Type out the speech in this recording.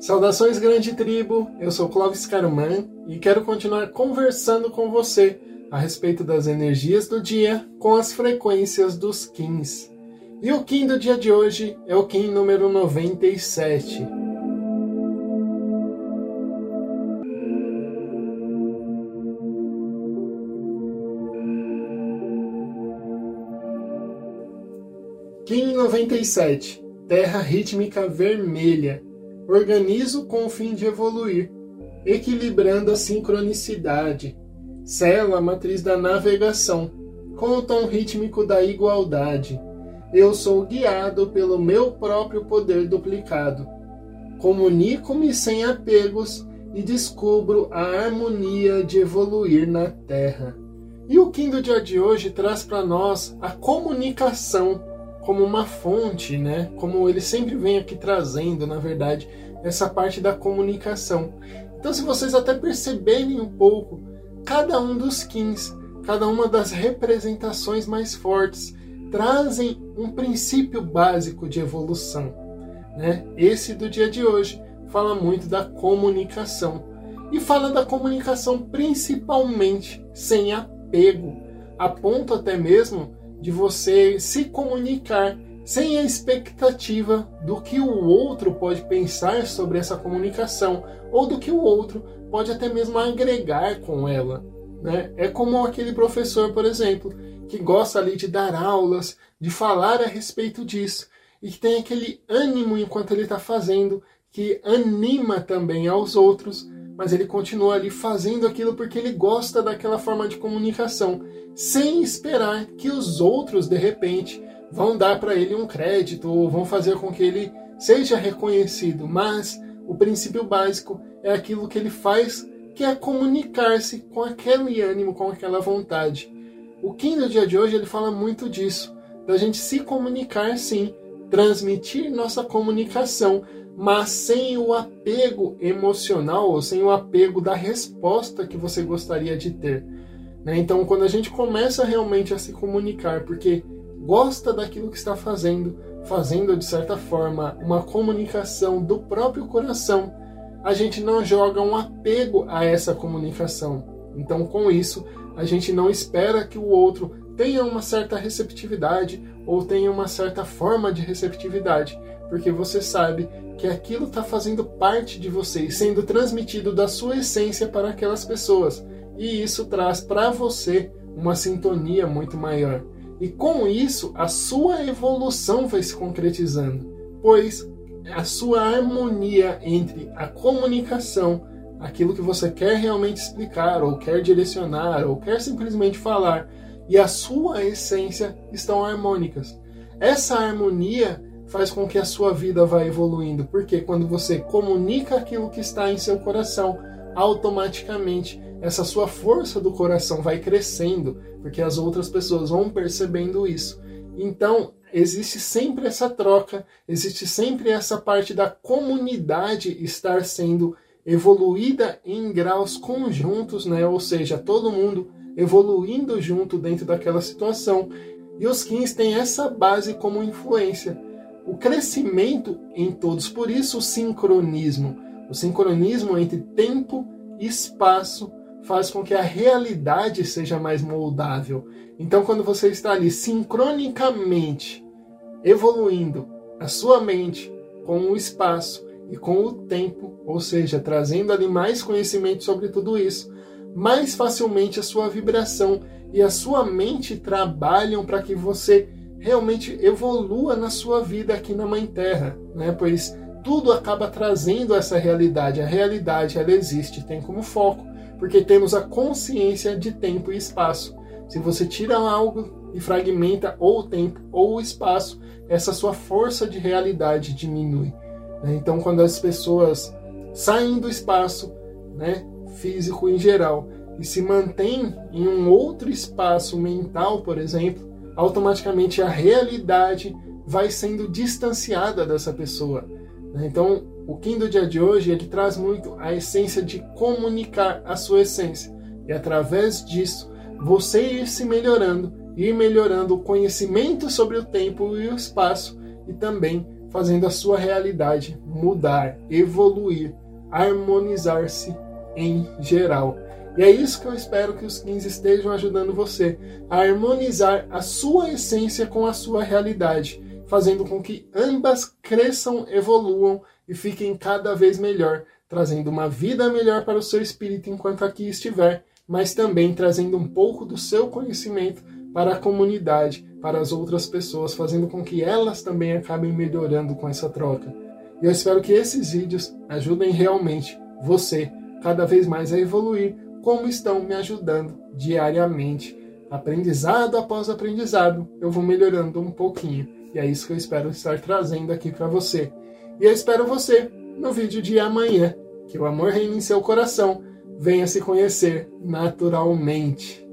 Saudações, grande tribo! Eu sou Clóvis Carman e quero continuar conversando com você a respeito das energias do dia com as frequências dos Kins. E o Kim do dia de hoje é o Kim número 97. Kim 97 Terra rítmica vermelha Organizo com o fim de evoluir, equilibrando a sincronicidade. Selo a matriz da navegação, com o tom rítmico da igualdade. Eu sou guiado pelo meu próprio poder duplicado. Comunico-me sem apegos e descubro a harmonia de evoluir na Terra. E o Kim do dia de hoje traz para nós a comunicação como uma fonte, né? Como ele sempre vem aqui trazendo, na verdade, essa parte da comunicação. Então, se vocês até perceberem um pouco, cada um dos kins, cada uma das representações mais fortes, trazem um princípio básico de evolução. Né? Esse do dia de hoje fala muito da comunicação e fala da comunicação principalmente sem apego, a ponto até mesmo de você se comunicar sem a expectativa do que o outro pode pensar sobre essa comunicação ou do que o outro pode até mesmo agregar com ela. Né? É como aquele professor, por exemplo, que gosta ali de dar aulas, de falar a respeito disso e que tem aquele ânimo enquanto ele está fazendo, que anima também aos outros, mas ele continua ali fazendo aquilo porque ele gosta daquela forma de comunicação sem esperar que os outros, de repente, vão dar para ele um crédito ou vão fazer com que ele seja reconhecido. Mas o princípio básico é aquilo que ele faz, que é comunicar-se com aquele ânimo, com aquela vontade. O Kim do dia de hoje ele fala muito disso, da gente se comunicar sim, transmitir nossa comunicação, mas sem o apego emocional ou sem o apego da resposta que você gostaria de ter. Né? Então, quando a gente começa realmente a se comunicar, porque gosta daquilo que está fazendo, fazendo de certa forma uma comunicação do próprio coração, a gente não joga um apego a essa comunicação. Então, com isso, a gente não espera que o outro tenha uma certa receptividade ou tenha uma certa forma de receptividade, porque você sabe que aquilo está fazendo parte de você, sendo transmitido da sua essência para aquelas pessoas e isso traz para você uma sintonia muito maior. E com isso, a sua evolução vai se concretizando, pois a sua harmonia entre a comunicação, aquilo que você quer realmente explicar, ou quer direcionar, ou quer simplesmente falar, e a sua essência estão harmônicas. Essa harmonia faz com que a sua vida vá evoluindo, porque quando você comunica aquilo que está em seu coração, automaticamente essa sua força do coração vai crescendo, porque as outras pessoas vão percebendo isso. Então, existe sempre essa troca, existe sempre essa parte da comunidade estar sendo evoluída em graus conjuntos, né? Ou seja, todo mundo evoluindo junto dentro daquela situação. E os Kings têm essa base como influência. O crescimento em todos, por isso o sincronismo. O sincronismo entre tempo e espaço faz com que a realidade seja mais moldável. Então, quando você está ali sincronicamente evoluindo a sua mente com o espaço e com o tempo, ou seja, trazendo ali mais conhecimento sobre tudo isso, mais facilmente a sua vibração e a sua mente trabalham para que você realmente evolua na sua vida aqui na Mãe Terra, né? Pois tudo acaba trazendo essa realidade. A realidade ela existe, tem como foco porque temos a consciência de tempo e espaço. Se você tira algo e fragmenta ou o tempo ou o espaço, essa sua força de realidade diminui. Né? Então, quando as pessoas saem do espaço né, físico em geral e se mantêm em um outro espaço mental, por exemplo, automaticamente a realidade vai sendo distanciada dessa pessoa. Né? Então, o Kim do dia de hoje ele traz muito a essência de comunicar a sua essência e através disso você ir se melhorando, ir melhorando o conhecimento sobre o tempo e o espaço e também fazendo a sua realidade mudar, evoluir, harmonizar-se em geral. E é isso que eu espero que os 15 estejam ajudando você a harmonizar a sua essência com a sua realidade, fazendo com que ambas cresçam, evoluam e fiquem cada vez melhor, trazendo uma vida melhor para o seu espírito enquanto aqui estiver, mas também trazendo um pouco do seu conhecimento para a comunidade, para as outras pessoas, fazendo com que elas também acabem melhorando com essa troca. E eu espero que esses vídeos ajudem realmente você cada vez mais a evoluir como estão me ajudando diariamente. Aprendizado após aprendizado, eu vou melhorando um pouquinho. E é isso que eu espero estar trazendo aqui para você. E eu espero você no vídeo de amanhã. Que o amor reine em seu coração. Venha se conhecer naturalmente.